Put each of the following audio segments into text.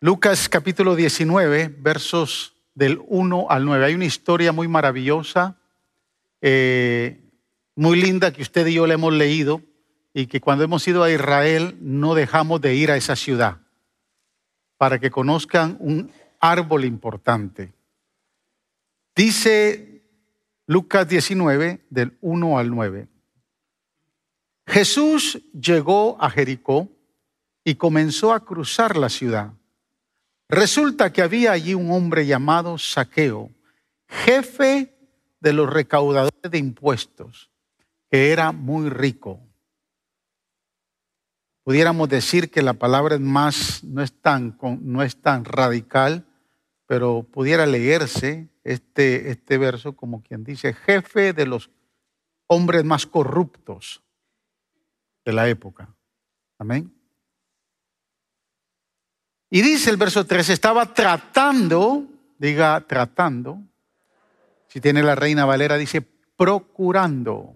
Lucas capítulo 19, versos del 1 al 9. Hay una historia muy maravillosa, eh, muy linda que usted y yo le hemos leído y que cuando hemos ido a Israel no dejamos de ir a esa ciudad para que conozcan un árbol importante. Dice Lucas 19 del 1 al 9. Jesús llegó a Jericó y comenzó a cruzar la ciudad. Resulta que había allí un hombre llamado Saqueo, jefe de los recaudadores de impuestos, que era muy rico. Pudiéramos decir que la palabra más, no es tan, no es tan radical, pero pudiera leerse este, este verso como quien dice, jefe de los hombres más corruptos de la época. Amén. Y dice el verso 3, estaba tratando, diga tratando, si tiene la reina Valera, dice procurando,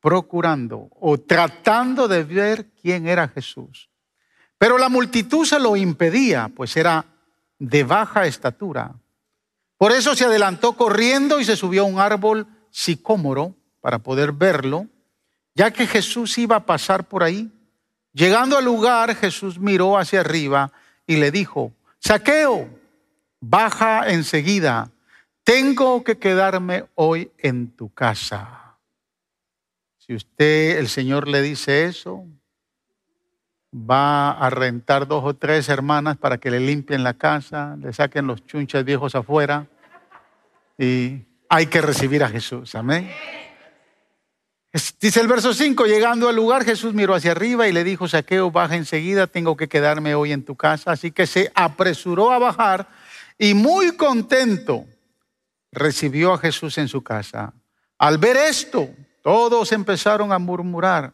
procurando o tratando de ver quién era Jesús. Pero la multitud se lo impedía, pues era de baja estatura. Por eso se adelantó corriendo y se subió a un árbol sicómoro para poder verlo, ya que Jesús iba a pasar por ahí. Llegando al lugar, Jesús miró hacia arriba y le dijo, Saqueo, baja enseguida, tengo que quedarme hoy en tu casa. Si usted, el Señor le dice eso, va a rentar dos o tres hermanas para que le limpien la casa, le saquen los chunches viejos afuera y hay que recibir a Jesús. Amén. Dice el verso 5, llegando al lugar, Jesús miró hacia arriba y le dijo, Saqueo, baja enseguida, tengo que quedarme hoy en tu casa. Así que se apresuró a bajar y muy contento recibió a Jesús en su casa. Al ver esto, todos empezaron a murmurar.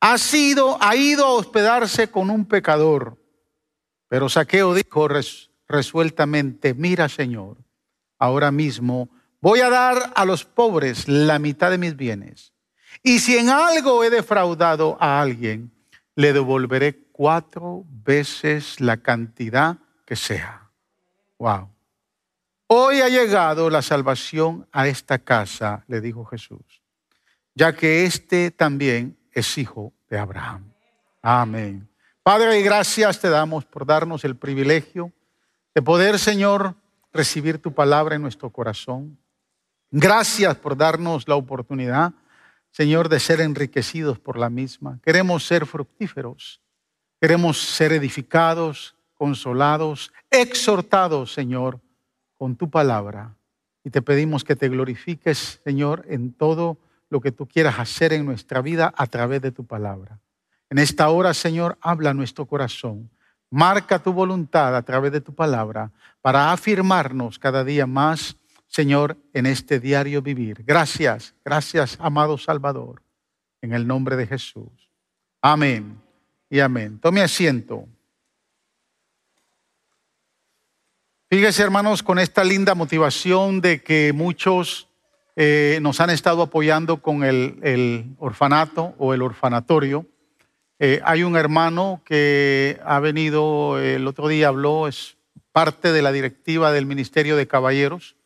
Ha sido, ha ido a hospedarse con un pecador. Pero Saqueo dijo resueltamente, mira Señor, ahora mismo voy a dar a los pobres la mitad de mis bienes. Y si en algo he defraudado a alguien, le devolveré cuatro veces la cantidad que sea. Wow. Hoy ha llegado la salvación a esta casa, le dijo Jesús, ya que este también es hijo de Abraham. Amén. Padre, gracias te damos por darnos el privilegio de poder, Señor, recibir tu palabra en nuestro corazón. Gracias por darnos la oportunidad Señor, de ser enriquecidos por la misma. Queremos ser fructíferos. Queremos ser edificados, consolados, exhortados, Señor, con tu palabra. Y te pedimos que te glorifiques, Señor, en todo lo que tú quieras hacer en nuestra vida a través de tu palabra. En esta hora, Señor, habla nuestro corazón. Marca tu voluntad a través de tu palabra para afirmarnos cada día más Señor, en este diario vivir. Gracias, gracias, amado Salvador, en el nombre de Jesús. Amén y amén. Tome asiento. Fíjese, hermanos, con esta linda motivación de que muchos eh, nos han estado apoyando con el, orfanato o el orfanatorio. Eh, hay un hermano que ha venido, el otro día habló, es parte de la directiva del Ministerio de Caballeros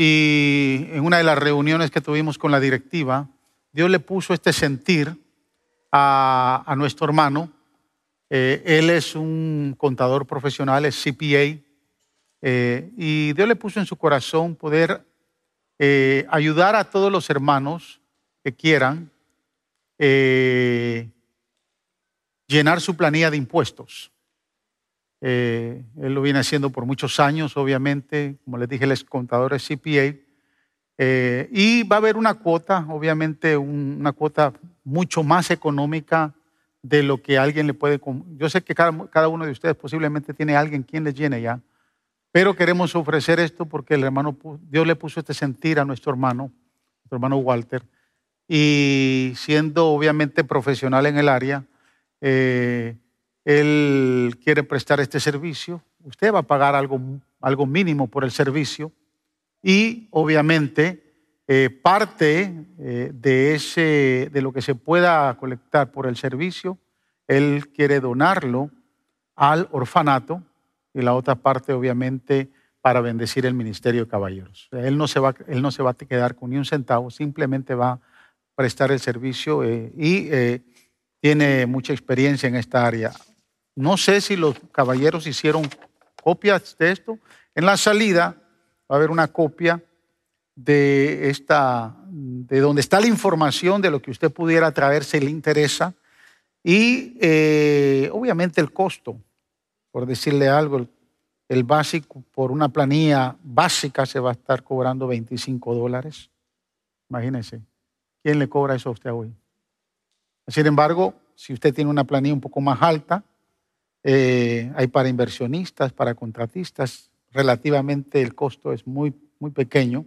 y en una de las reuniones que tuvimos con la directiva, Dios le puso este sentir a, nuestro hermano. Eh, él es un contador profesional, es CPA, eh, y Dios le puso en su corazón poder eh, ayudar a todos los hermanos que quieran llenar su planilla de impuestos. Eh, él lo viene haciendo por muchos años, obviamente. Como les dije, es contador de CPA. Eh, y va a haber una cuota, obviamente, una cuota mucho más económica de lo que alguien le puede. Yo sé que cada, uno de ustedes posiblemente tiene alguien quien les llene ya, pero queremos ofrecer esto porque el hermano, Dios le puso este sentir a nuestro hermano, nuestro hermano Walter, y siendo obviamente profesional en el área, eh, él quiere prestar este servicio, usted va a pagar algo, algo mínimo por el servicio y obviamente eh, parte eh, de, ese, de lo que se pueda colectar por el servicio, él quiere donarlo al orfanato y la otra parte obviamente para bendecir el ministerio de caballeros. Él no se va, él no se va a quedar con ni un centavo, simplemente va a prestar el servicio eh, y tiene mucha experiencia en esta área. No sé si los caballeros hicieron copias de esto. En la salida va a haber una copia de esta, de donde está la información de lo que usted pudiera traer si le interesa y eh, obviamente el costo, por decirle algo, el básico por una planilla básica se va a estar cobrando 25 dólares. Imagínense, ¿quién le cobra eso a usted hoy? Sin embargo, si usted tiene una planilla un poco más alta, eh, hay para inversionistas, para contratistas, relativamente el costo es muy, muy pequeño.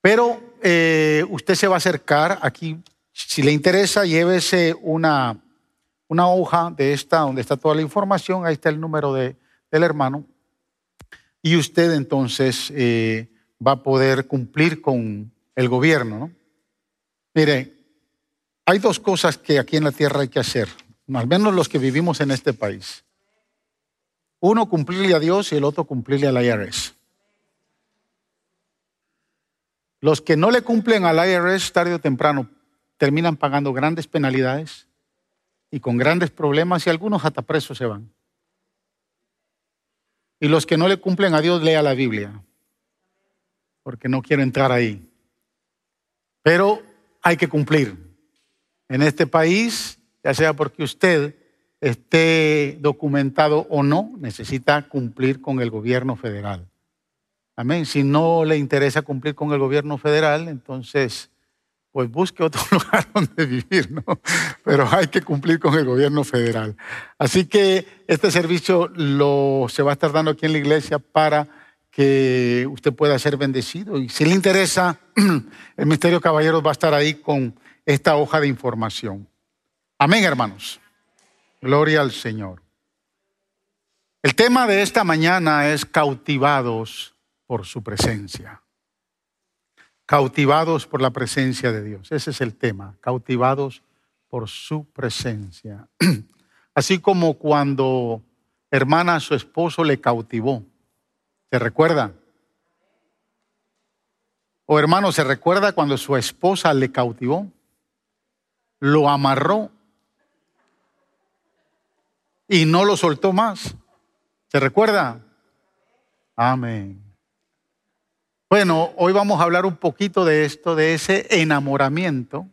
Pero eh, usted se va a acercar aquí, si le interesa, llévese una, una hoja de esta donde está toda la información, ahí está el número de, del hermano, y usted entonces eh, va a poder cumplir con el gobierno. ¿no? Mire, hay dos cosas que aquí en la tierra hay que hacer, al menos los que vivimos en este país. Uno, cumplirle a Dios y el otro, cumplirle al IRS. Los que no le cumplen al IRS tarde o temprano terminan pagando grandes penalidades y con grandes problemas y algunos hasta presos se van. Y los que no le cumplen a Dios, lea la Biblia, porque no quiero entrar ahí. Pero hay que cumplir. En este país, ya sea porque usted esté documentado o no, necesita cumplir con el gobierno federal. Amén. Si no le interesa cumplir con el gobierno federal, entonces pues busque otro lugar donde vivir, ¿no? Pero hay que cumplir con el gobierno federal. Así que este servicio lo, se va a estar dando aquí en la iglesia para que usted pueda ser bendecido. Y si le interesa, el Ministerio Caballeros va a estar ahí con esta hoja de información. Amén, hermanos. Gloria al Señor. El tema de esta mañana es cautivados por su presencia cautivados por la presencia de Dios. Ese es el tema, cautivados por su presencia. Así como cuando hermana su esposo le cautivó. ¿Se recuerda? O hermano, ¿se recuerda cuando su esposa le cautivó? Lo amarró y no lo soltó más. ¿Se recuerda? Amén. Bueno, hoy vamos a hablar un poquito de esto, de ese enamoramiento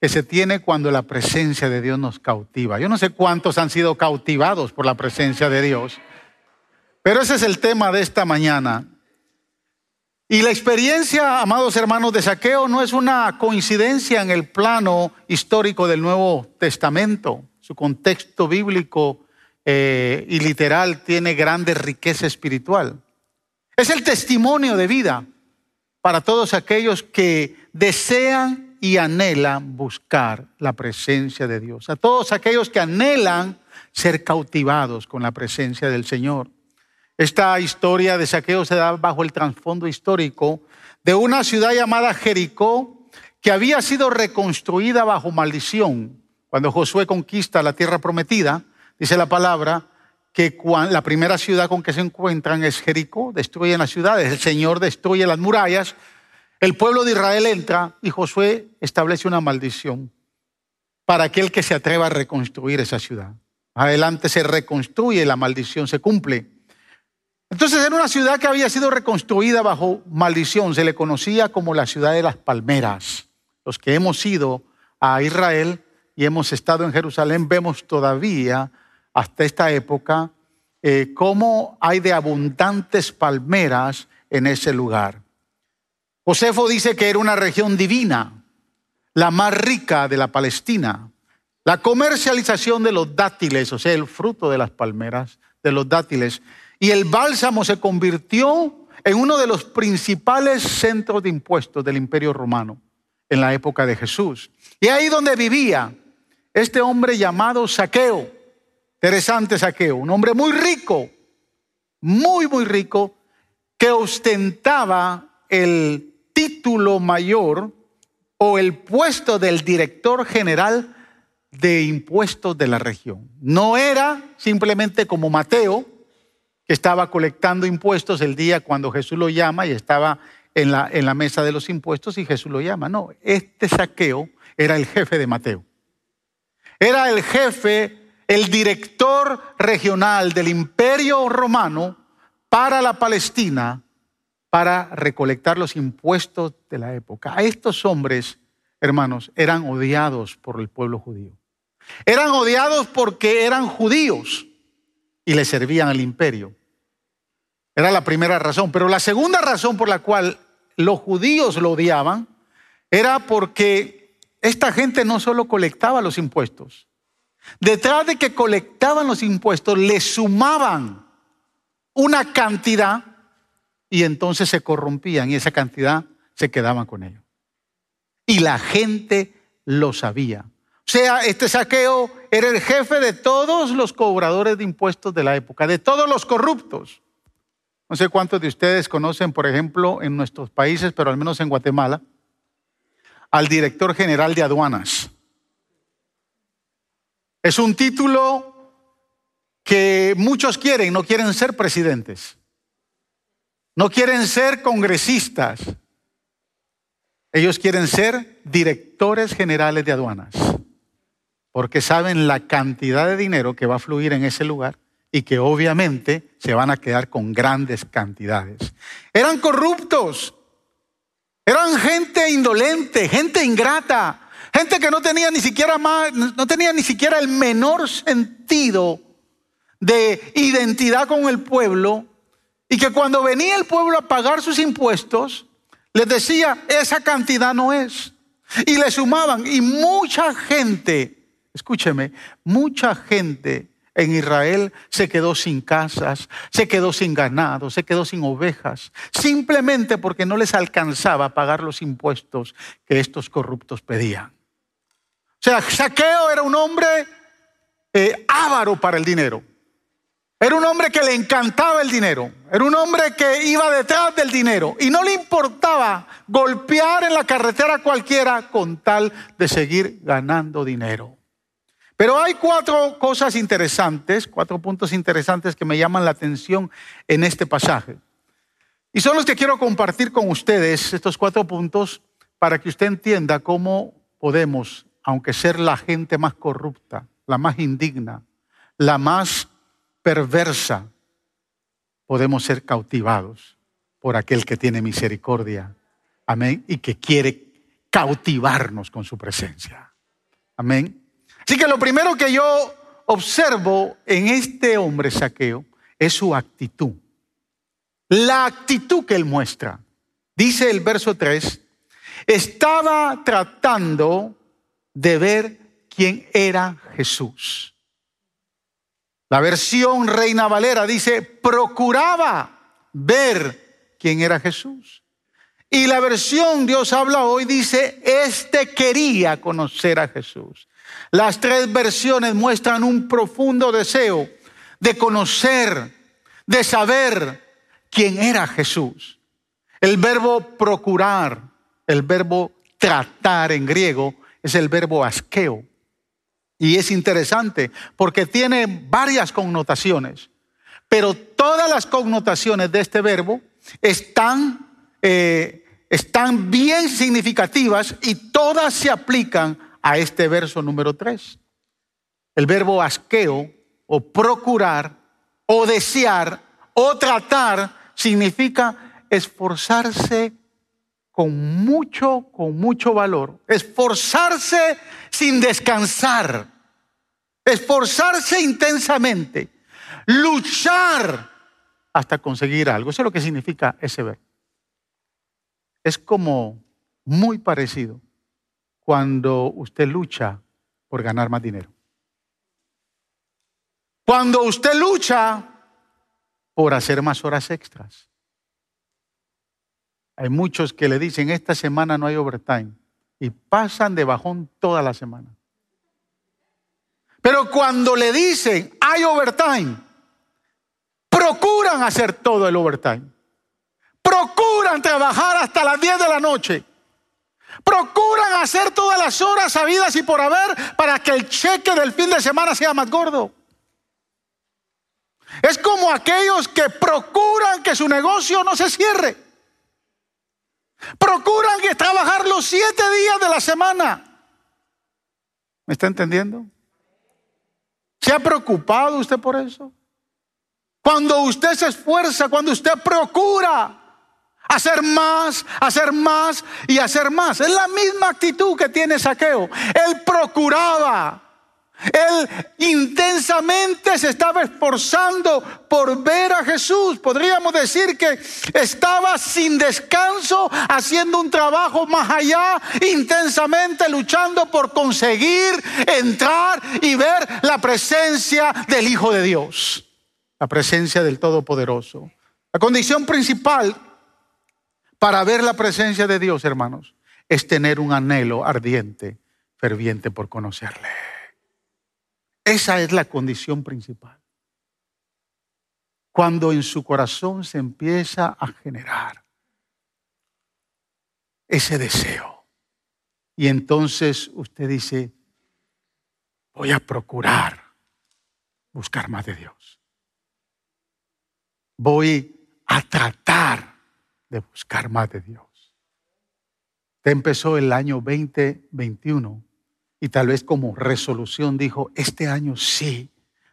que se tiene cuando la presencia de Dios nos cautiva. Yo no sé cuántos han sido cautivados por la presencia de Dios, pero ese es el tema de esta mañana. Y la experiencia, amados hermanos, de saqueo no es una coincidencia en el plano histórico del Nuevo Testamento. Su contexto bíblico eh, y literal tiene grande riqueza espiritual. Es el testimonio de vida para todos aquellos que desean y anhelan buscar la presencia de Dios. A todos aquellos que anhelan ser cautivados con la presencia del Señor. Esta historia de saqueo se da bajo el trasfondo histórico de una ciudad llamada Jericó que había sido reconstruida bajo maldición. Cuando Josué conquista la tierra prometida, dice la palabra, que la primera ciudad con que se encuentran es Jericó, destruyen las ciudades, el Señor destruye las murallas, el pueblo de Israel entra y Josué establece una maldición para aquel que se atreva a reconstruir esa ciudad. Adelante se reconstruye, la maldición se cumple. Entonces era una ciudad que había sido reconstruida bajo maldición, se le conocía como la ciudad de las palmeras. Los que hemos ido a Israel y hemos estado en Jerusalén vemos todavía hasta esta época, eh, cómo hay de abundantes palmeras en ese lugar. Josefo dice que era una región divina, la más rica de la Palestina. La comercialización de los dátiles, o sea, el fruto de las palmeras, de los dátiles, y el bálsamo se convirtió en uno de los principales centros de impuestos del imperio romano en la época de Jesús. Y ahí donde vivía este hombre llamado Saqueo. Interesante Saqueo, un hombre muy rico, muy, muy rico, que ostentaba el título mayor o el puesto del director general de impuestos de la región. No era simplemente como Mateo, que estaba colectando impuestos el día cuando Jesús lo llama y estaba en la, en la mesa de los impuestos y Jesús lo llama. No, este saqueo era el jefe de Mateo. Era el jefe, el director regional del imperio romano para la Palestina para recolectar los impuestos de la época. A estos hombres, hermanos, eran odiados por el pueblo judío. Eran odiados porque eran judíos y le servían al imperio. Era la primera razón. Pero la segunda razón por la cual los judíos lo odiaban era porque esta gente no solo colectaba los impuestos. Detrás de que colectaban los impuestos, le sumaban una cantidad y entonces se corrompían y esa cantidad se quedaban con ellos. Y la gente lo sabía. O sea, este saqueo era el jefe de todos los cobradores de impuestos de la época, de todos los corruptos. No sé cuántos de ustedes conocen, por ejemplo, en nuestros países, pero al menos en Guatemala, al director general de aduanas. Es un título que muchos quieren, no quieren ser presidentes, no quieren ser congresistas, ellos quieren ser directores generales de aduanas porque saben la cantidad de dinero que va a fluir en ese lugar y que obviamente se van a quedar con grandes cantidades. Eran corruptos, eran gente indolente, gente ingrata, gente que no tenía ni siquiera más, no tenía ni siquiera el menor sentido de identidad con el pueblo y que cuando venía el pueblo a pagar sus impuestos les decía esa cantidad no es y le sumaban y mucha gente Escúcheme, mucha gente en Israel se quedó sin casas, se quedó sin ganado, se quedó sin ovejas, simplemente porque no les alcanzaba a pagar los impuestos que estos corruptos pedían. O sea, Saqueo era un hombre eh, avaro para el dinero. Era un hombre que le encantaba el dinero. Era un hombre que iba detrás del dinero y no le importaba golpear en la carretera cualquiera con tal de seguir ganando dinero. Pero hay cuatro cosas interesantes, cuatro puntos interesantes que me llaman la atención en este pasaje. Y son los que quiero compartir con ustedes, estos cuatro puntos, para que usted entienda cómo podemos, aunque ser la gente más corrupta, la más indigna, la más perversa, podemos ser cautivados por aquel que tiene misericordia. Amén. Y que quiere cautivarnos con su presencia. Amén. Así que lo primero que yo observo en este hombre saqueo es su actitud. La actitud que él muestra. Dice el verso 3, estaba tratando de ver quién era Jesús. La versión Reina Valera dice, procuraba ver quién era Jesús. Y la versión Dios habla hoy dice, este quería conocer a Jesús. Las tres versiones muestran un profundo deseo de conocer, de saber quién era Jesús. El verbo procurar, el verbo tratar en griego, es el verbo asqueo. Y es interesante porque tiene varias connotaciones, pero todas las connotaciones de este verbo están, eh, están bien significativas y todas se aplican a este verso número 3. El verbo asqueo o procurar o desear o tratar significa esforzarse con mucho, con mucho valor. Esforzarse sin descansar. Esforzarse intensamente. Luchar hasta conseguir algo. Eso es lo que significa ese verbo. Es como muy parecido cuando usted lucha por ganar más dinero. Cuando usted lucha por hacer más horas extras. Hay muchos que le dicen, esta semana no hay overtime y pasan de bajón toda la semana. Pero cuando le dicen, hay overtime, procuran hacer todo el overtime. Procuran trabajar hasta las 10 de la noche Procuran hacer todas las horas sabidas y por haber para que el cheque del fin de semana sea más gordo. Es como aquellos que procuran que su negocio no se cierre. Procuran que trabajar los siete días de la semana. ¿Me está entendiendo? ¿Se ha preocupado usted por eso? Cuando usted se esfuerza, cuando usted procura hacer más, hacer más y hacer más. Es la misma actitud que tiene Saqueo. Él procuraba. Él intensamente se estaba esforzando por ver a Jesús. Podríamos decir que estaba sin descanso haciendo un trabajo más allá, intensamente luchando por conseguir entrar y ver la presencia del Hijo de Dios, la presencia del Todopoderoso. La condición principal para ver la presencia de Dios, hermanos, es tener un anhelo ardiente, ferviente por conocerle. Esa es la condición principal. Cuando en su corazón se empieza a generar ese deseo. Y entonces usted dice, voy a procurar buscar más de Dios. Voy a tratar de buscar más de Dios. Usted empezó el año 2021 y tal vez como resolución dijo, este año sí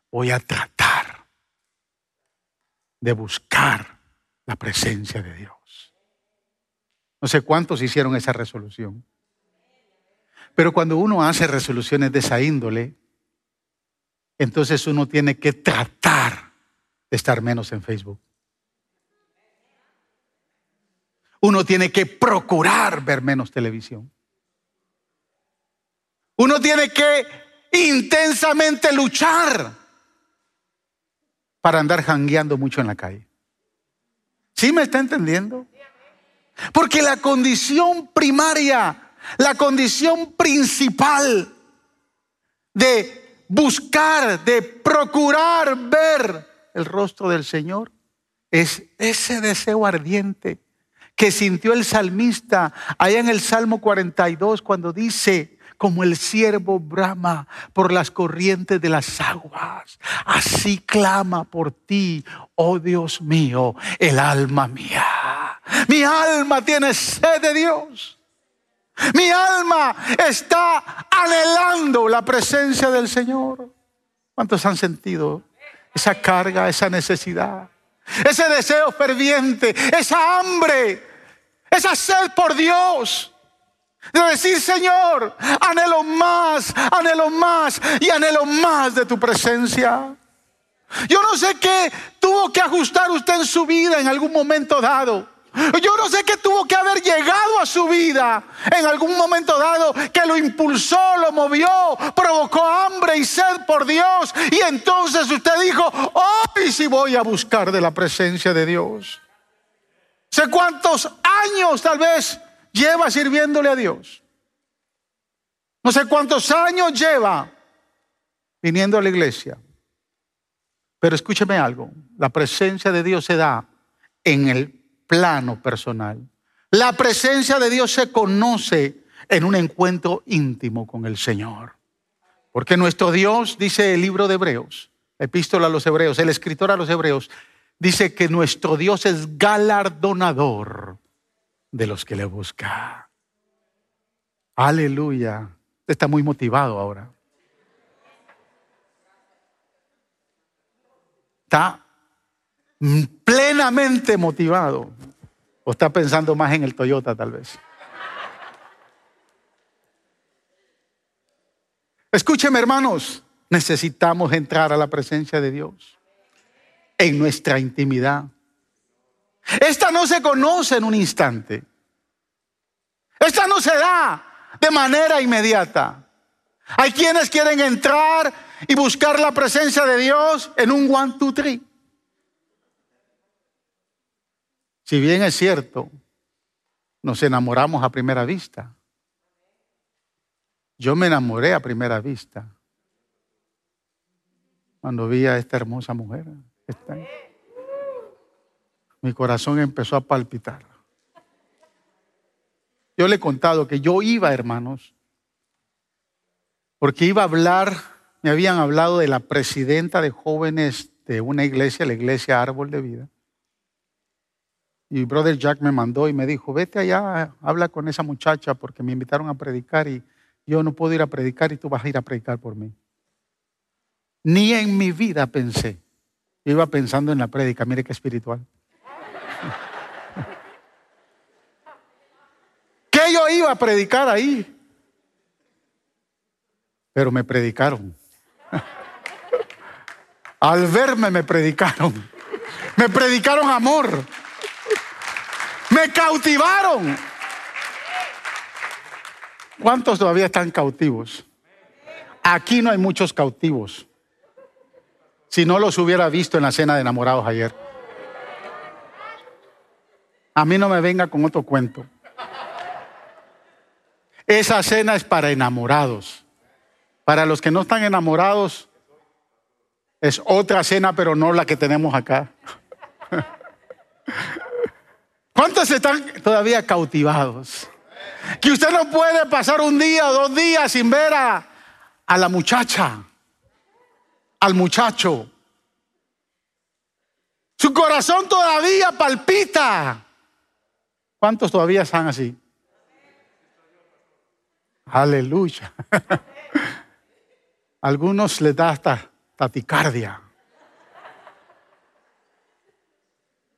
voy a tratar de buscar la presencia de Dios. No sé cuántos hicieron esa resolución. Pero cuando uno hace resoluciones de esa índole, entonces uno tiene que tratar de estar menos en Facebook. Uno tiene que procurar ver menos televisión. Uno tiene que intensamente luchar para andar jangueando mucho en la calle. ¿Sí me está entendiendo? Porque la condición primaria, la condición principal de buscar, de procurar ver el rostro del Señor, es ese deseo ardiente que sintió el salmista allá en el Salmo 42 cuando dice, como el siervo brama por las corrientes de las aguas, así clama por ti, oh Dios mío, el alma mía. Mi alma tiene sed de Dios. Mi alma está anhelando la presencia del Señor. ¿Cuántos han sentido esa carga, esa necesidad? Ese deseo ferviente, esa hambre esa sed por Dios. De decir, Señor, anhelo más, anhelo más y anhelo más de tu presencia. Yo no sé qué tuvo que ajustar usted en su vida en algún momento dado. Yo no sé qué tuvo que haber llegado a su vida en algún momento dado que lo impulsó, lo movió, provocó hambre y sed por Dios. Y entonces usted dijo, hoy sí voy a buscar de la presencia de Dios sé cuántos años tal vez lleva sirviéndole a Dios. No sé cuántos años lleva viniendo a la iglesia. Pero escúcheme algo, la presencia de Dios se da en el plano personal. La presencia de Dios se conoce en un encuentro íntimo con el Señor. Porque nuestro Dios, dice el libro de Hebreos, epístola a los Hebreos, el escritor a los Hebreos, dice que nuestro Dios es galardonador de los que le buscan. Aleluya. Está muy motivado ahora. Está plenamente motivado. O está pensando más en el Toyota tal vez. Escúcheme hermanos, necesitamos entrar a la presencia de Dios en nuestra intimidad. Esta no se conoce en un instante. Esta no se da de manera inmediata. Hay quienes quieren entrar y buscar la presencia de Dios en un one, two, three. Si bien es cierto, nos enamoramos a primera vista. Yo me enamoré a primera vista cuando vi a esta hermosa mujer. Mi corazón empezó a palpitar. Yo le he contado que yo iba, hermanos, porque iba a hablar, me habían hablado de la presidenta de jóvenes de una iglesia, la iglesia Árbol de Vida. Y brother Jack me mandó y me dijo, vete allá, habla con esa muchacha porque me invitaron a predicar y yo no puedo ir a predicar y tú vas a ir a predicar por mí. Ni en mi vida pensé. Yo iba pensando en la prédica, mire qué espiritual. que yo iba a predicar ahí? Pero me predicaron. Al verme me predicaron. Me predicaron amor. Me cautivaron. ¿Cuántos todavía están cautivos? Aquí no hay muchos cautivos. Si no los hubiera visto en la cena de enamorados ayer. A mí no me venga con otro cuento. Esa cena es para enamorados. Para los que no están enamorados, es otra cena, pero no la que tenemos acá. ¿Cuántos están todavía cautivados? Que usted no puede pasar un día o dos días sin ver a, a la muchacha, al muchacho. Su corazón todavía palpita. ¿Cuántos todavía están así? Aleluya. Algunos les da hasta taticardia.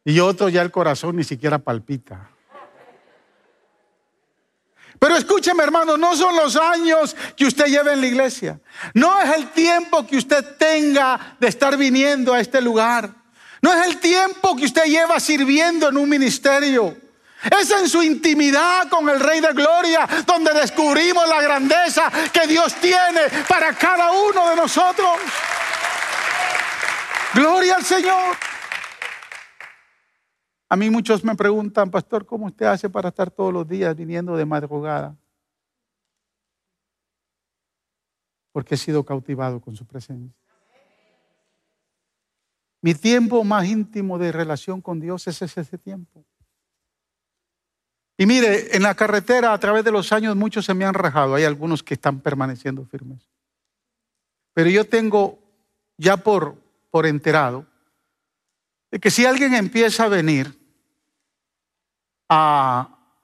Y otro ya el corazón ni siquiera palpita. Pero escúcheme hermano, no son los años que usted lleva en la iglesia. No es el tiempo que usted tenga de estar viniendo a este lugar. No es el tiempo que usted lleva sirviendo en un ministerio. Es en su intimidad con el Rey de Gloria donde descubrimos la grandeza que Dios tiene para cada uno de nosotros. Gloria al Señor. A mí muchos me preguntan, pastor, ¿cómo usted hace para estar todos los días viniendo de madrugada? Porque he sido cautivado con su presencia. Mi tiempo más íntimo de relación con Dios es ese tiempo. Y mire, en la carretera a través de los años muchos se me han rajado, hay algunos que están permaneciendo firmes. Pero yo tengo ya por, por enterado de que si alguien empieza a venir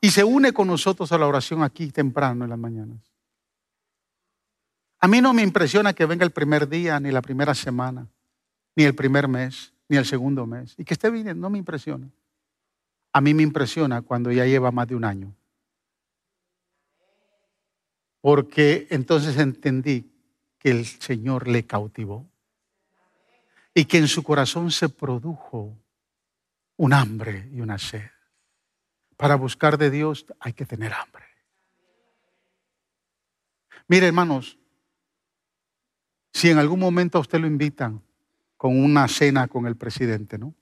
y se une con nosotros a la oración aquí temprano en las mañanas. A mí no me impresiona que venga el primer día, ni la primera semana, ni el primer mes, ni el segundo mes. Y que esté viniendo, no me impresiona. A mí me impresiona cuando ya lleva más de un año. Porque entonces entendí que el Señor le cautivó y que en su corazón se produjo un hambre y una sed. Para buscar de Dios hay que tener hambre. Mire, hermanos, si en algún momento a usted lo invitan con una cena con el presidente, ¿no?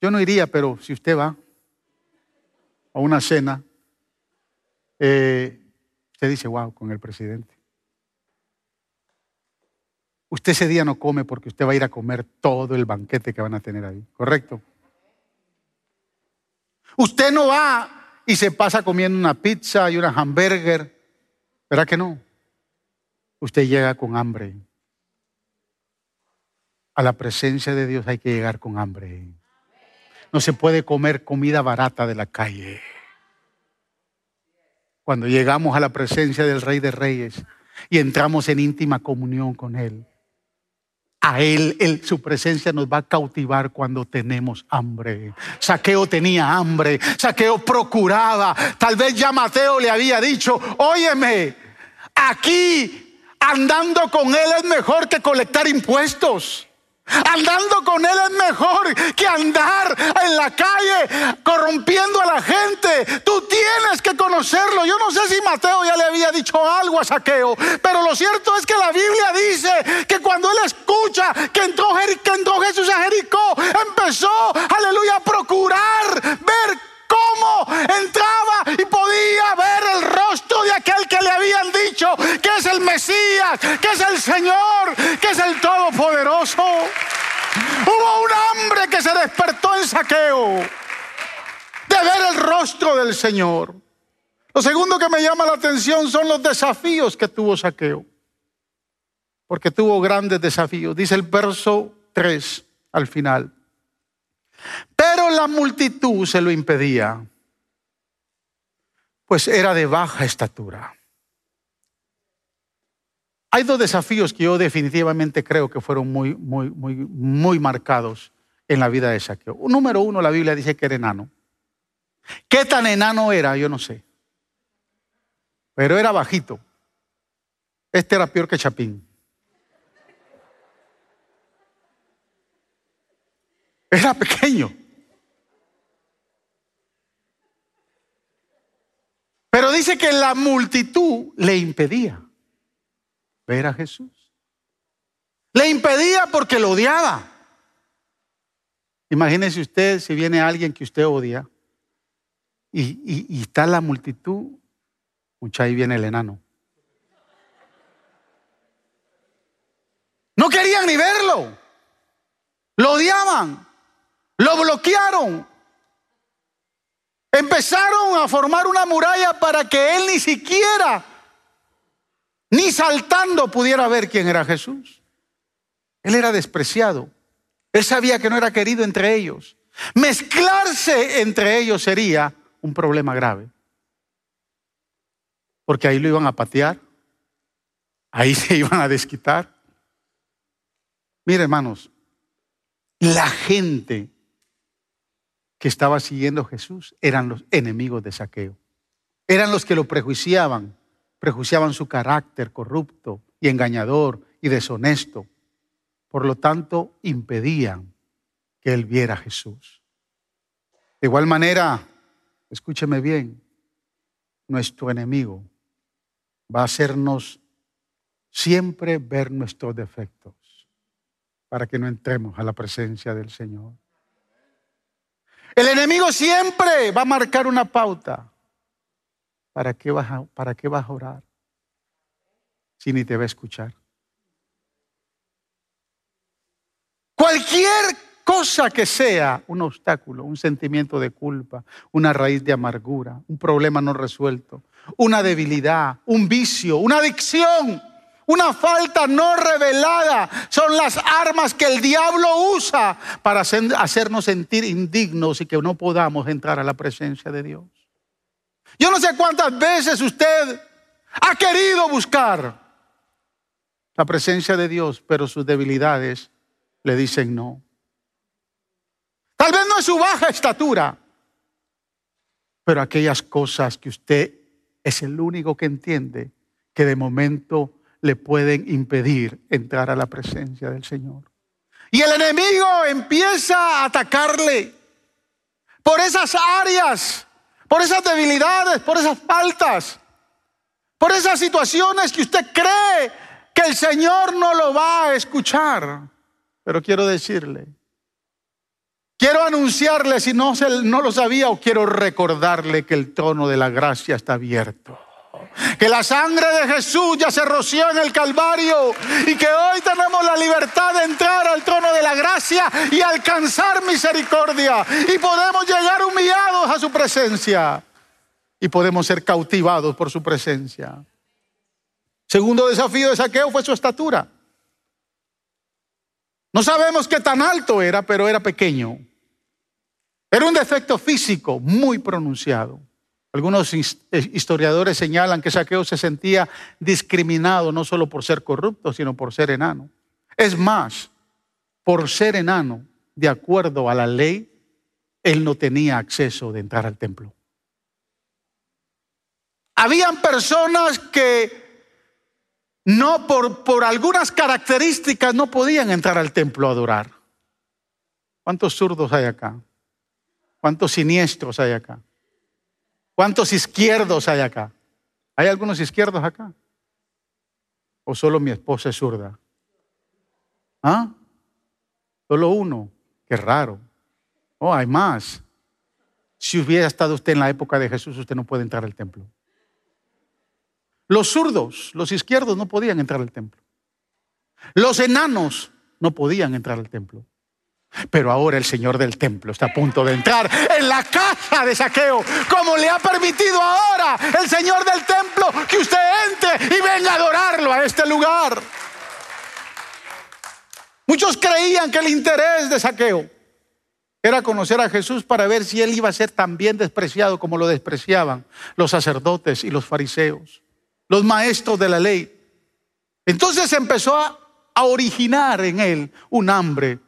Yo no iría, pero si usted va a una cena, eh, usted dice, wow, con el presidente. Usted ese día no come porque usted va a ir a comer todo el banquete que van a tener ahí, ¿correcto? Usted no va y se pasa comiendo una pizza y una hamburger. ¿Verdad que no? Usted llega con hambre. A la presencia de Dios hay que llegar con hambre. No se puede comer comida barata de la calle. Cuando llegamos a la presencia del Rey de Reyes y entramos en íntima comunión con Él, a él, su presencia nos va a cautivar cuando tenemos hambre. Saqueo tenía hambre, Saqueo procuraba. Tal vez ya Mateo le había dicho, óyeme, aquí andando con él es mejor que colectar impuestos. Andando con Él es mejor que andar en la calle corrompiendo a la gente. Tú tienes que conocerlo. Yo no sé si Mateo ya le había dicho algo a Saqueo, pero lo cierto es que la Biblia dice que cuando Él escucha que entró, Jesús a Jericó, empezó, aleluya, a procurar ver cómo entraba y podía ver el rostro de aquel que le habían dicho que es el Mesías, que es el Señor, que es el Todopoderoso. De ver el rostro del Señor. Lo segundo que me llama la atención son los desafíos que tuvo Saqueo, porque tuvo grandes desafíos. Dice el verso 3 al final. Pero la multitud se lo impedía, pues era de baja estatura. Hay dos desafíos que yo definitivamente creo que fueron muy, muy, muy, muy marcados en la vida de Saqueo. Número uno, la Biblia dice que era enano. ¿Qué tan enano era? Yo no sé. Pero era bajito. Este era peor que Chapín. Era pequeño. Pero dice que la multitud le impedía ver a Jesús. Le impedía porque lo odiaba. Imagínese usted si viene alguien que usted odia y, está la multitud, mucha ahí viene el enano. No querían ni verlo. Lo odiaban. Lo bloquearon. Empezaron a formar una muralla para que él ni siquiera ni saltando pudiera ver quién era Jesús. Él era despreciado. Él sabía que no era querido entre ellos. Mezclarse entre ellos sería un problema grave. Porque ahí lo iban a patear, ahí se iban a desquitar. Mire, hermanos, la gente que estaba siguiendo a Jesús eran los enemigos de Saqueo. Eran los que lo prejuiciaban, prejuiciaban su carácter corrupto y engañador y deshonesto. Por lo tanto, impedían que él viera a Jesús. De igual manera, escúcheme bien, nuestro enemigo va a hacernos siempre ver nuestros defectos para que no entremos a la presencia del Señor. El enemigo siempre va a marcar una pauta. ¿Para qué vas a, para qué vas a orar si ni te va a escuchar? Cualquier cosa que sea un obstáculo, un sentimiento de culpa, una raíz de amargura, un problema no resuelto, una debilidad, un vicio, una adicción, una falta no revelada, son las armas que el diablo usa para hacernos sentir indignos y que no podamos entrar a la presencia de Dios. Yo no sé cuántas veces usted ha querido buscar la presencia de Dios, pero sus debilidades le dicen no. Tal vez no es su baja estatura, pero aquellas cosas que usted es el único que entiende que de momento le pueden impedir entrar a la presencia del Señor. Y el enemigo empieza a atacarle por esas áreas por esas debilidades, por esas faltas, por esas situaciones que usted cree que el Señor no lo va a escuchar. Pero quiero decirle, quiero anunciarle si no, no lo sabía o quiero recordarle que el trono de la gracia está abierto que la sangre de Jesús ya se roció en el Calvario y que hoy tenemos la libertad de entrar al trono de la gracia y alcanzar misericordia y podemos llegar humillados a su presencia y podemos ser cautivados por su presencia. Segundo desafío de saqueo fue su estatura. No sabemos qué tan alto era, pero era pequeño. Era un defecto físico muy pronunciado. Algunos eh, historiadores señalan que Saqueo se sentía discriminado no solo por ser corrupto, sino por ser enano. Es más, por ser enano, de acuerdo a la ley, él no tenía acceso de entrar al templo. Habían personas que no por, por algunas características no podían entrar al templo a adorar. ¿Cuántos zurdos hay acá? ¿Cuántos siniestros hay acá? ¿Cuántos izquierdos hay acá? ¿Hay algunos izquierdos acá? ¿O solo mi esposa es zurda? ¿Ah? Solo uno. Qué raro. Oh, hay más. Si hubiera estado usted en la época de Jesús, usted no puede entrar al templo. Los zurdos, los izquierdos no podían entrar al templo. Los enanos no podían entrar al templo. Pero ahora el Señor del templo está a punto de entrar en la casa de saqueo, como le ha permitido ahora el Señor del templo que usted entre y venga a adorarlo a este lugar. Muchos creían que el interés de saqueo era conocer a Jesús para ver si él iba a ser tan bien despreciado como lo despreciaban los sacerdotes y los fariseos, los maestros de la ley. Entonces empezó a, a originar en él un hambre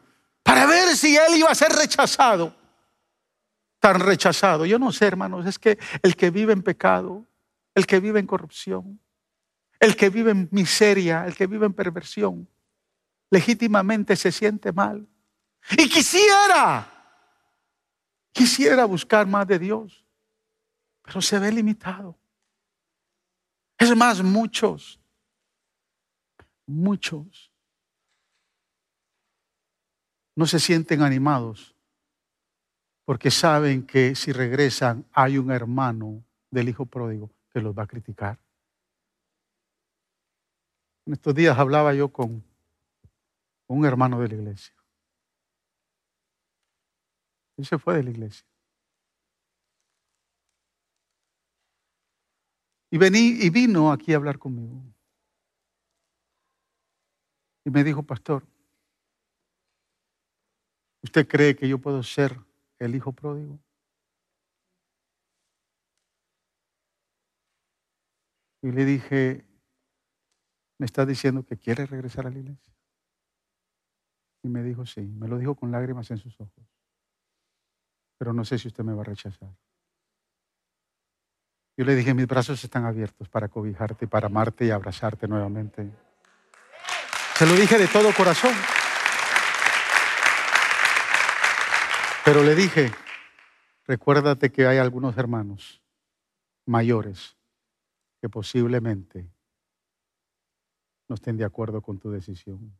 para ver si él iba a ser rechazado. Tan rechazado. Yo no sé, hermanos, es que el que vive en pecado, el que vive en corrupción, el que vive en miseria, el que vive en perversión, legítimamente se siente mal. Y quisiera, quisiera buscar más de Dios, pero se ve limitado. Es más, muchos, muchos no se sienten animados porque saben que si regresan hay un hermano del hijo pródigo que los va a criticar. En estos días hablaba yo con un hermano de la iglesia. Él se fue de la iglesia. Y, vení, y vino aquí a hablar conmigo. Y me dijo, pastor, ¿Usted cree que yo puedo ser el hijo pródigo? Y le dije, ¿me está diciendo que quiere regresar a la iglesia? Y me dijo, sí, me lo dijo con lágrimas en sus ojos. Pero no sé si usted me va a rechazar. Yo le dije, mis brazos están abiertos para cobijarte, para amarte y abrazarte nuevamente. Se lo dije de todo corazón. Pero le dije, recuérdate que hay algunos hermanos mayores que posiblemente no estén de acuerdo con tu decisión.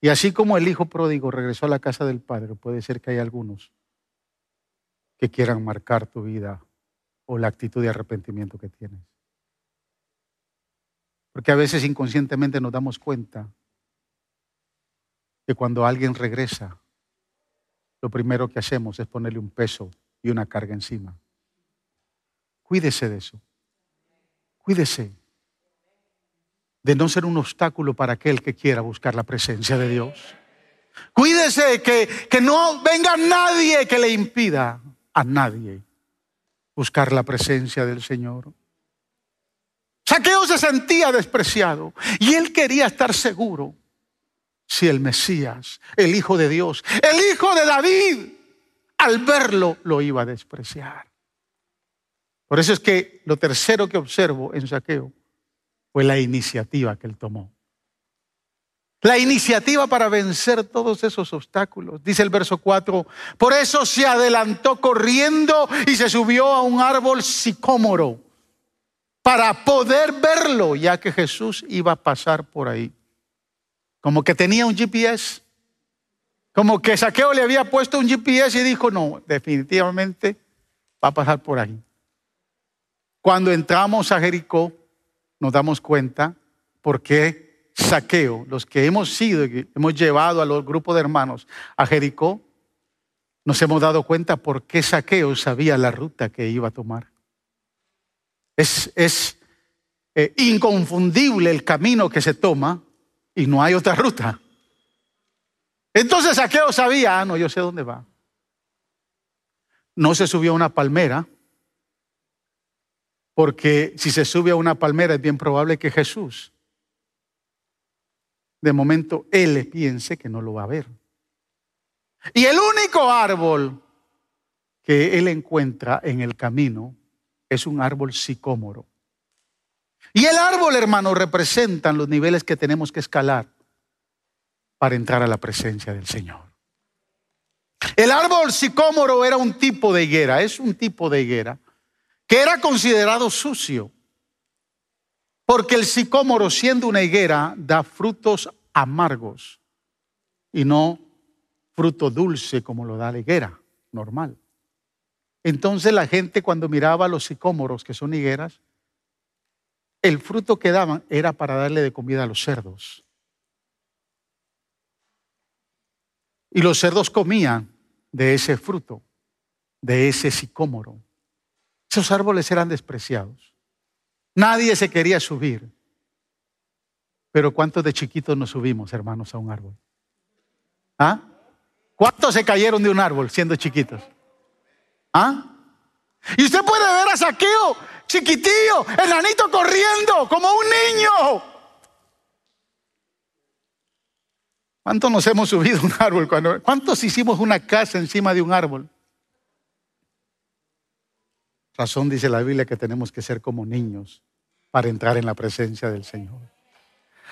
Y así como el hijo pródigo regresó a la casa del padre, puede ser que hay algunos que quieran marcar tu vida o la actitud de arrepentimiento que tienes. Porque a veces inconscientemente nos damos cuenta que cuando alguien regresa lo primero que hacemos es ponerle un peso y una carga encima. Cuídese de eso. Cuídese de no ser un obstáculo para aquel que quiera buscar la presencia de Dios. Cuídese que, que no venga nadie que le impida a nadie buscar la presencia del Señor. Saqueo se sentía despreciado y él quería estar seguro si el Mesías, el Hijo de Dios, el Hijo de David, al verlo lo iba a despreciar. Por eso es que lo tercero que observo en Saqueo fue la iniciativa que él tomó. La iniciativa para vencer todos esos obstáculos. Dice el verso 4, por eso se adelantó corriendo y se subió a un árbol sicómoro para poder verlo, ya que Jesús iba a pasar por ahí. Como que tenía un GPS. Como que Saqueo le había puesto un GPS y dijo, no, definitivamente va a pasar por ahí. Cuando entramos a Jericó, nos damos cuenta por qué Saqueo, los que hemos sido, hemos llevado a los grupos de hermanos a Jericó, nos hemos dado cuenta por qué Saqueo sabía la ruta que iba a tomar. Es, es eh, inconfundible el camino que se toma y no hay otra ruta. Entonces Saqueo sabía, ah, no, yo sé dónde va. No se subió a una palmera, porque si se sube a una palmera es bien probable que Jesús, de momento, él piense que no lo va a ver. Y el único árbol que él encuentra en el camino es un árbol sicómoro. Y el árbol, hermano, representan los niveles que tenemos que escalar para entrar a la presencia del Señor. El árbol sicómoro era un tipo de higuera, es un tipo de higuera que era considerado sucio, porque el sicómoro siendo una higuera da frutos amargos y no fruto dulce como lo da la higuera normal. Entonces la gente cuando miraba los sicómoros, que son higueras, el fruto que daban era para darle de comida a los cerdos. Y los cerdos comían de ese fruto, de ese sicómoro. Esos árboles eran despreciados. Nadie se quería subir. Pero ¿cuántos de chiquitos nos subimos, hermanos, a un árbol? ¿Ah? ¿Cuántos se cayeron de un árbol siendo chiquitos? ¿Ah? Y usted puede ver a Saqueo, chiquitillo, enanito corriendo, como un niño. ¿Cuántos nos hemos subido a un árbol? Cuando, ¿Cuántos hicimos una casa encima de un árbol? Razón dice la Biblia que tenemos que ser como niños para entrar en la presencia del Señor.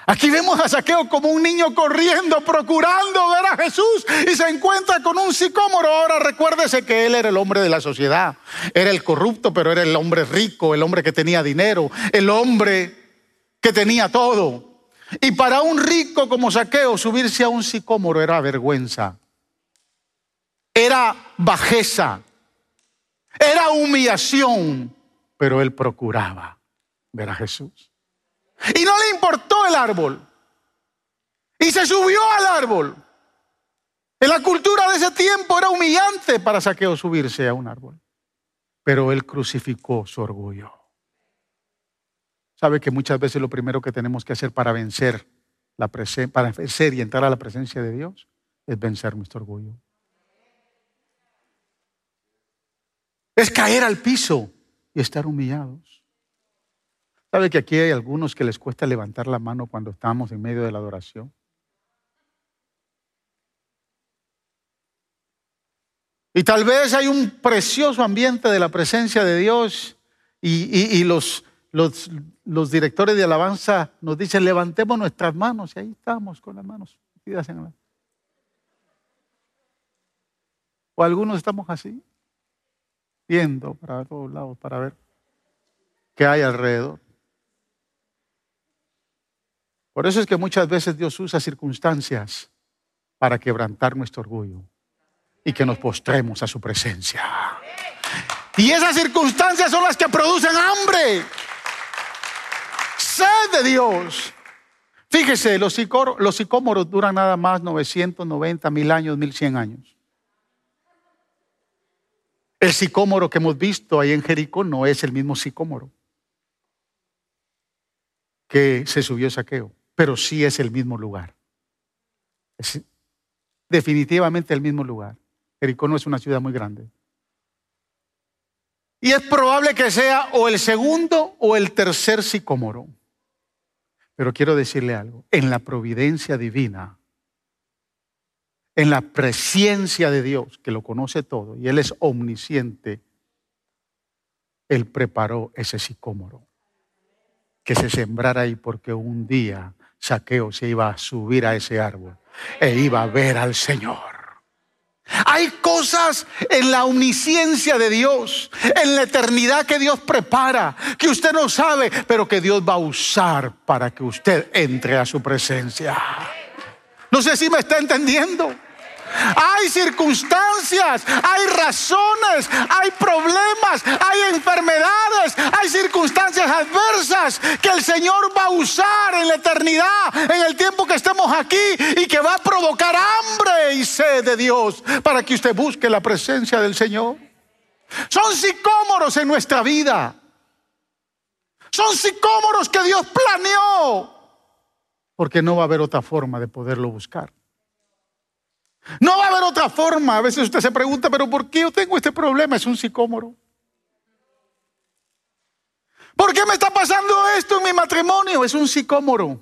Aquí vemos a Saqueo como un niño corriendo, procurando ver a Jesús y se encuentra con un sicómoro. Ahora recuérdese que él era el hombre de la sociedad. Era el corrupto, pero era el hombre rico, el hombre que tenía dinero, el hombre que tenía todo. Y para un rico como Saqueo subirse a un sicómoro era vergüenza. Era bajeza. Era humillación. Pero él procuraba ver a Jesús. Y no le importó el árbol. Y se subió al árbol. En la cultura de ese tiempo era humillante para Saqueo subirse a un árbol. Pero él crucificó su orgullo. Sabe que muchas veces lo primero que tenemos que hacer para vencer, la para vencer y entrar a la presencia de Dios es vencer nuestro orgullo. Es caer al piso y estar humillados. ¿Sabe que aquí hay algunos que les cuesta levantar la mano cuando estamos en medio de la adoración? Y tal vez hay un precioso ambiente de la presencia de Dios y, los, los, directores de alabanza nos dicen, levantemos nuestras manos y ahí estamos con las manos metidas en la... O algunos estamos así, viendo para todos lados para ver qué hay alrededor. Por eso es que muchas veces Dios usa circunstancias para quebrantar nuestro orgullo y que nos postremos a su presencia. Y esas circunstancias son las que producen hambre, sed de Dios. Fíjese, los, los sicómoros duran nada más 990 mil años, 1100 años. El sicómoro que hemos visto ahí en Jericó no es el mismo sicómoro que se subió saqueo pero sí es el mismo lugar. Es definitivamente el mismo lugar. Jericó no es una ciudad muy grande. Y es probable que sea o el segundo o el tercer sicómoro. Pero quiero decirle algo, en la providencia divina, en la presencia de Dios, que lo conoce todo, y Él es omnisciente, Él preparó ese sicómoro, que se sembrara ahí porque un día Saqueo se iba a subir a ese árbol e iba a ver al Señor. Hay cosas en la omnisciencia de Dios, en la eternidad que Dios prepara, que usted no sabe, pero que Dios va a usar para que usted entre a su presencia. No sé si me está entendiendo. Hay circunstancias, hay razones, hay problemas, hay enfermedades, hay circunstancias adversas que el Señor va a usar en la eternidad, en el tiempo que estemos aquí y que va a provocar hambre y sed de Dios para que usted busque la presencia del Señor. Son sicómoros en nuestra vida. Son sicómoros que Dios planeó. Porque no va a haber otra forma de poderlo buscar. No va a haber otra forma. A veces usted se pregunta, pero ¿por qué yo tengo este problema? Es un sicómoro. ¿Por qué me está pasando esto en mi matrimonio? Es un sicómoro.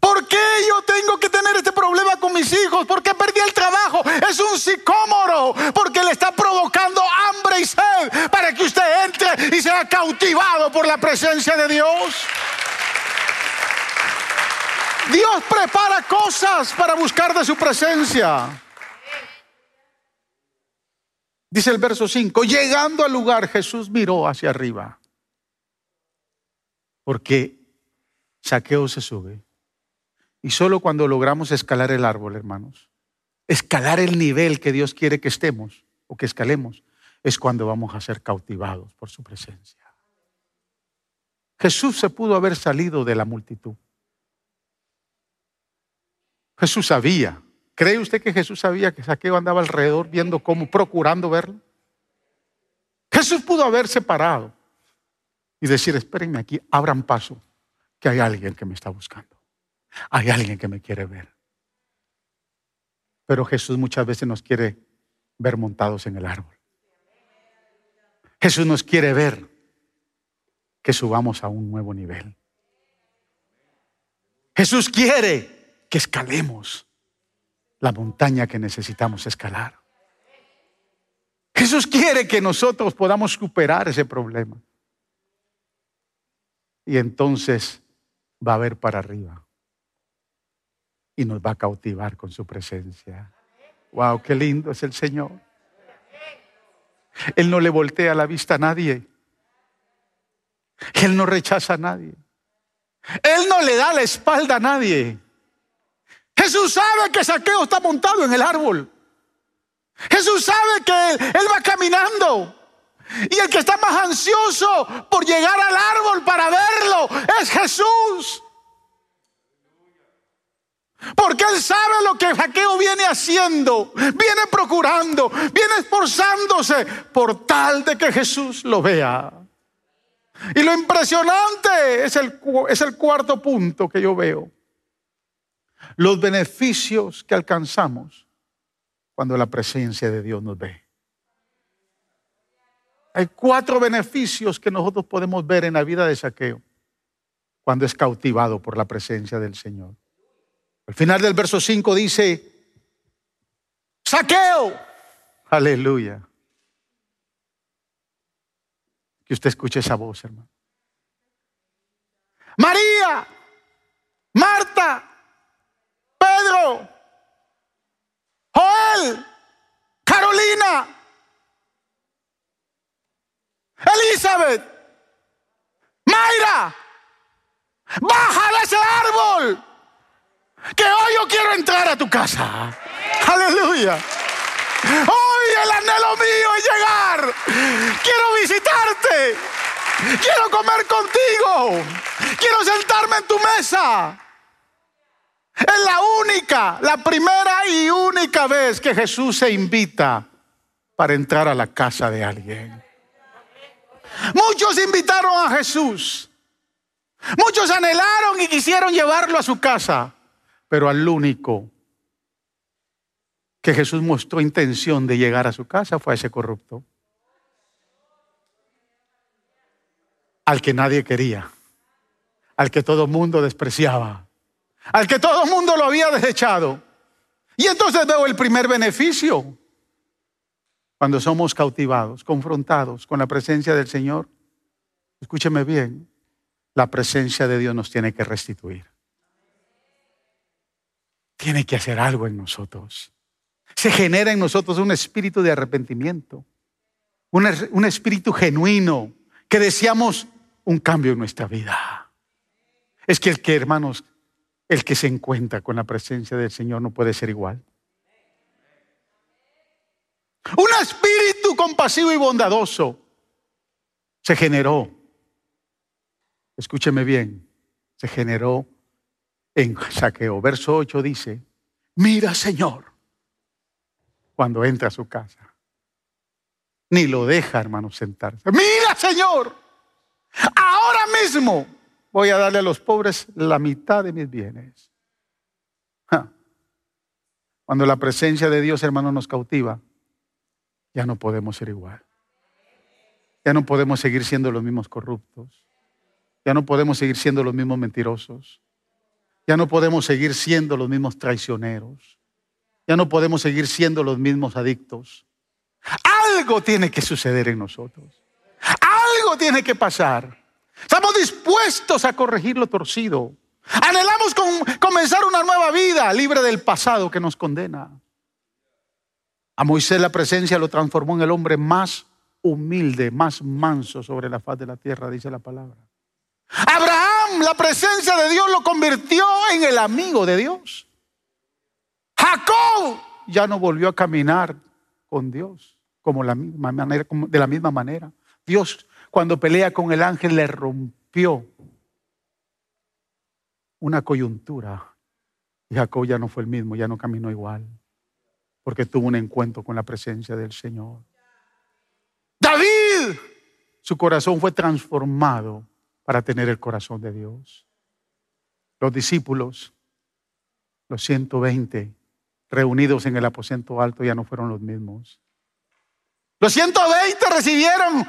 ¿Por qué yo tengo que tener este problema con mis hijos? ¿Por qué perdí el trabajo? Es un sicómoro. Porque le está provocando hambre y sed para que usted entre y sea cautivado por la presencia de Dios. Dios prepara cosas para buscar de su presencia. Dice el verso 5, llegando al lugar Jesús miró hacia arriba. Porque saqueo se sube. Y solo cuando logramos escalar el árbol, hermanos, escalar el nivel que Dios quiere que estemos o que escalemos, es cuando vamos a ser cautivados por su presencia. Jesús se pudo haber salido de la multitud. Jesús sabía. ¿Cree usted que Jesús sabía que Saqueo andaba alrededor viendo cómo, procurando verlo? Jesús pudo haberse parado y decir, espérenme aquí, abran paso, que hay alguien que me está buscando. Hay alguien que me quiere ver. Pero Jesús muchas veces nos quiere ver montados en el árbol. Jesús nos quiere ver que subamos a un nuevo nivel. Jesús quiere que escalemos la montaña que necesitamos escalar. Jesús quiere que nosotros podamos superar ese problema. Y entonces va a ver para arriba y nos va a cautivar con su presencia. Wow, qué lindo es el Señor. Él no le voltea la vista a nadie. Él no rechaza a nadie. Él no le da la espalda a nadie. Jesús sabe que Saqueo está montado en el árbol. Jesús sabe que él, va caminando. Y el que está más ansioso por llegar al árbol para verlo es Jesús. Porque Él sabe lo que Jaqueo viene haciendo, viene procurando, viene esforzándose por tal de que Jesús lo vea. Y lo impresionante es el cuarto punto que yo veo. Los beneficios que alcanzamos cuando la presencia de Dios nos ve. Hay cuatro beneficios que nosotros podemos ver en la vida de Saqueo cuando es cautivado por la presencia del Señor. Al final del verso 5 dice, saqueo. Aleluya. Que usted escuche esa voz, hermano. María, Marta, Pedro, Joel, Carolina, Elizabeth, Mayra, baja de ese árbol que hoy yo quiero entrar a tu casa. Aleluya. Hoy el anhelo mío es llegar. Quiero visitarte. Quiero comer contigo. Quiero sentarme en tu mesa. Es la única, la primera y única vez que Jesús se invita para entrar a la casa de alguien. Muchos invitaron a Jesús. Muchos anhelaron y quisieron llevarlo a su casa. Pero al único que Jesús mostró intención de llegar a su casa fue a ese corrupto. Al que nadie quería, al que todo mundo despreciaba, al que todo el mundo lo había desechado. Y entonces veo el primer beneficio. Cuando somos cautivados, confrontados con la presencia del Señor, escúcheme bien, la presencia de Dios nos tiene que restituir tiene que hacer algo en nosotros. Se genera en nosotros un espíritu de arrepentimiento, un, un espíritu genuino que deseamos un cambio en nuestra vida. Es que el que, hermanos, el que se encuentra con la presencia del Señor no puede ser igual. Un espíritu compasivo y bondadoso se generó. Escúcheme bien, se generó en Saqueo. Verso 8 dice, mira Señor, cuando entra a su casa. Ni lo deja, hermano, sentarse. Mira Señor, ahora mismo voy a darle a los pobres la mitad de mis bienes. Cuando la presencia de Dios, hermano, nos cautiva, ya no podemos ser igual. Ya no podemos seguir siendo los mismos corruptos. Ya no podemos seguir siendo los mismos mentirosos. Ya no podemos seguir siendo los mismos traicioneros. Ya no podemos seguir siendo los mismos adictos. Algo tiene que suceder en nosotros. Algo tiene que pasar. Estamos dispuestos a corregir lo torcido. Anhelamos comenzar una nueva vida libre del pasado que nos condena. A Moisés la presencia lo transformó en el hombre más humilde, más manso sobre la faz de la tierra, dice la palabra. Abraham, la presencia de Dios lo convirtió en el amigo de Dios. Jacob ya no volvió a caminar con Dios como de la misma manera. Dios cuando pelea con el ángel le rompió una coyuntura Y Jacob ya no fue el mismo, ya no caminó igual, porque tuvo un encuentro con la presencia del Señor. David, su corazón fue transformado para tener el corazón de Dios. Los discípulos, los 120 reunidos en el aposento alto, ya no fueron los mismos. Los 120 recibieron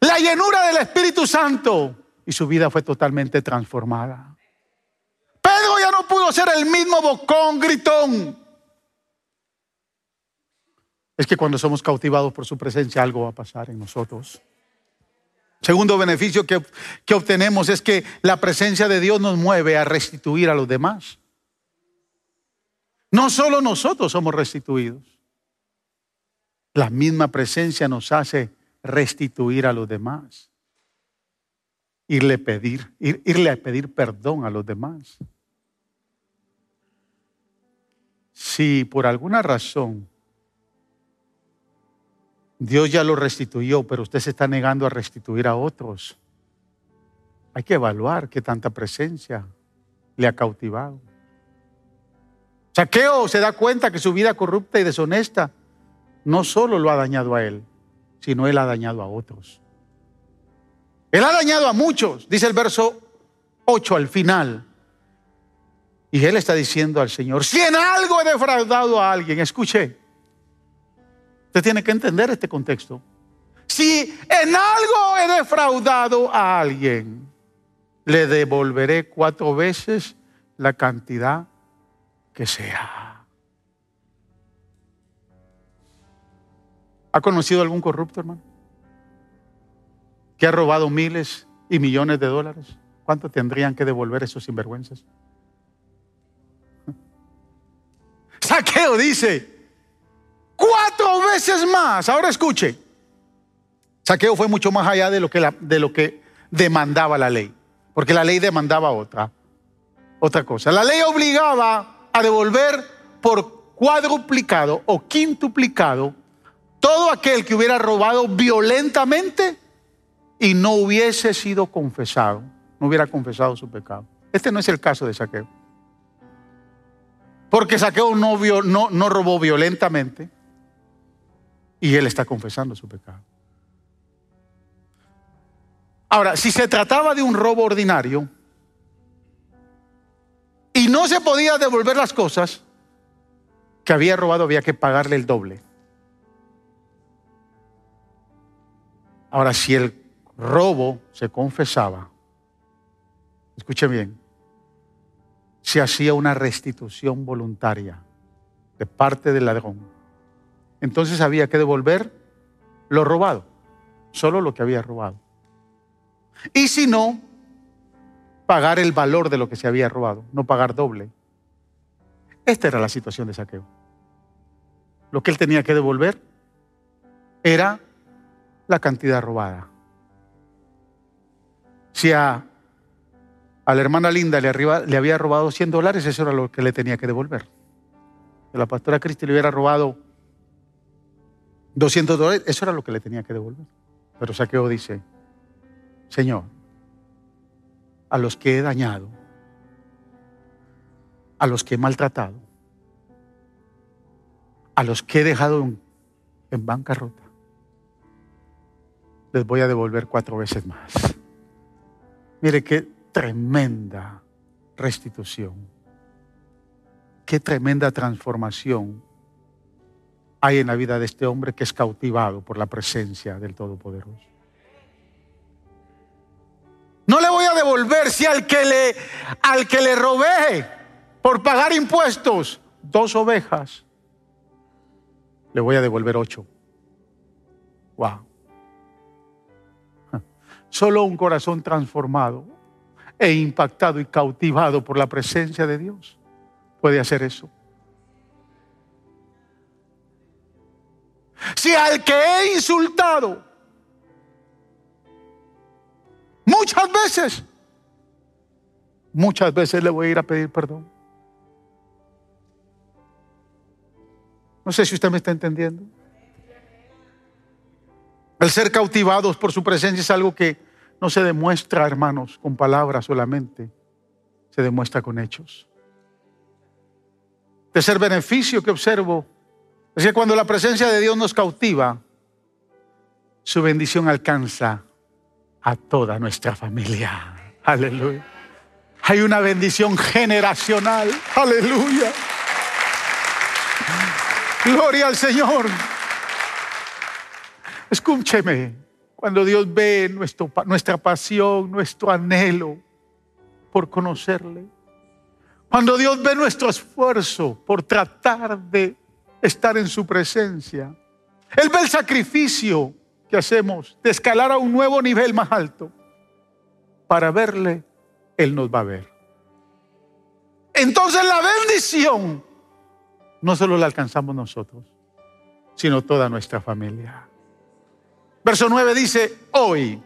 la llenura del Espíritu Santo y su vida fue totalmente transformada. Pedro ya no pudo ser el mismo bocón, gritón. Es que cuando somos cautivados por su presencia algo va a pasar en nosotros. Segundo beneficio que, que, obtenemos es que la presencia de Dios nos mueve a restituir a los demás. No solo nosotros somos restituidos. La misma presencia nos hace restituir a los demás. Irle, pedir, irle a pedir perdón a los demás. Si por alguna razón Dios ya lo restituyó, pero usted se está negando a restituir a otros, hay que evaluar qué tanta presencia le ha cautivado. Saqueo se da cuenta que su vida corrupta y deshonesta no solo lo ha dañado a él, sino él ha dañado a otros. Él ha dañado a muchos, dice el verso 8 al final. Y él está diciendo al Señor, si en algo he defraudado a alguien, escuche, usted tiene que entender este contexto. Si en algo he defraudado a alguien, le devolveré cuatro veces la cantidad que sea. ¿Ha conocido algún corrupto, hermano? Que ha robado miles y millones de dólares. ¿Cuánto tendrían que devolver esos sinvergüenzas? Saqueo dice, cuatro veces más. Ahora escuche. Saqueo fue mucho más allá de lo que, de lo que demandaba la ley, porque la ley demandaba otra, otra cosa. La ley obligaba a devolver por cuadruplicado o quintuplicado todo aquel que hubiera robado violentamente y no hubiese sido confesado, no hubiera confesado su pecado. Este no es el caso de Saqueo. Porque Saqueo no, no, robó violentamente y él está confesando su pecado. Ahora, si se trataba de un robo ordinario y no se podía devolver las cosas que había robado, había que pagarle el doble. Ahora, si el robo se confesaba, escuchen bien, se hacía una restitución voluntaria de parte del ladrón. Entonces había que devolver lo robado, solo lo que había robado. Y si no, pagar el valor de lo que se había robado, no pagar doble. Esta era la situación de saqueo. Lo que él tenía que devolver era la cantidad robada. Si a a la hermana Linda le, había robado 100 dólares, eso era lo que le tenía que devolver. Si la pastora Cristi le hubiera robado 200 dólares, eso era lo que le tenía que devolver. Pero Saqueo dice, Señor, a los que he dañado, a los que he maltratado, a los que he dejado en bancarrota, les voy a devolver cuatro veces más. Mire que tremenda restitución. Qué tremenda transformación hay en la vida de este hombre que es cautivado por la presencia del Todopoderoso. No le voy a devolver si al que le, al que le robé por pagar impuestos dos ovejas, le voy a devolver ocho. Wow. Solo un corazón transformado e impactado y cautivado por la presencia de Dios puede hacer eso. Si al que he insultado muchas veces, muchas veces le voy a ir a pedir perdón. No sé si usted me está entendiendo. El ser cautivados por su presencia es algo que no se demuestra, hermanos, con palabras solamente, se demuestra con hechos. Tercer beneficio que observo es que cuando la presencia de Dios nos cautiva, su bendición alcanza a toda nuestra familia. Aleluya. Hay una bendición generacional. Aleluya. Gloria al Señor. Escúcheme, cuando Dios ve nuestra pasión, nuestro anhelo por conocerle, cuando Dios ve nuestro esfuerzo por tratar de estar en su presencia, Él ve el sacrificio que hacemos de escalar a un nuevo nivel más alto. Para verle, Él nos va a ver. Entonces la bendición no solo la alcanzamos nosotros, sino toda nuestra familia. Verso 9 dice, hoy,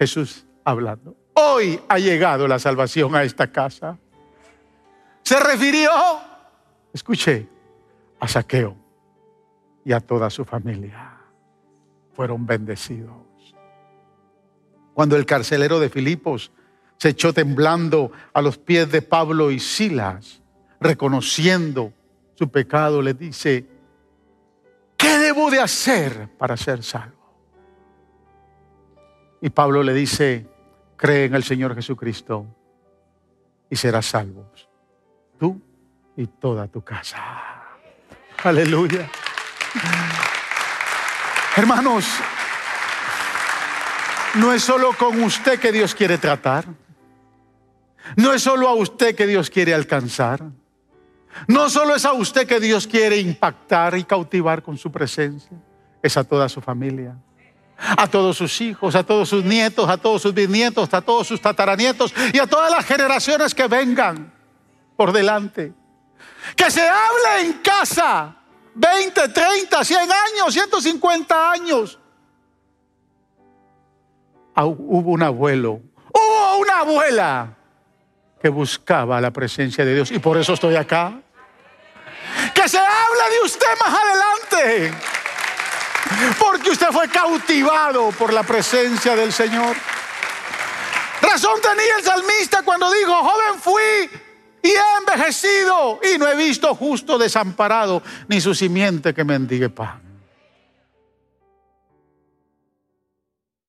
Jesús hablando, hoy ha llegado la salvación a esta casa. Se refirió, escuché, a Saqueo y a toda su familia fueron bendecidos. Cuando el carcelero de Filipos se echó temblando a los pies de Pablo y Silas, reconociendo su pecado, le dice, ¿qué debo de hacer para ser salvo? Y Pablo le dice, cree en el Señor Jesucristo y serás salvo, tú y toda tu casa. Aleluya. Hermanos, no es solo con usted que Dios quiere tratar. No es solo a usted que Dios quiere alcanzar. No solo es a usted que Dios quiere impactar y cautivar con su presencia. Es a toda su familia. A todos sus hijos, a todos sus nietos, a todos sus bisnietos, a todos sus tataranietos y a todas las generaciones que vengan por delante. Que se hable en casa 20, 30, 100 años, 150 años. Ah, hubo un abuelo, hubo una abuela que buscaba la presencia de Dios y por eso estoy acá. Que se hable de usted más adelante. Porque usted fue cautivado por la presencia del Señor. Razón tenía el salmista cuando dijo, joven fui y he envejecido y no he visto justo desamparado ni su simiente que mendigue pan.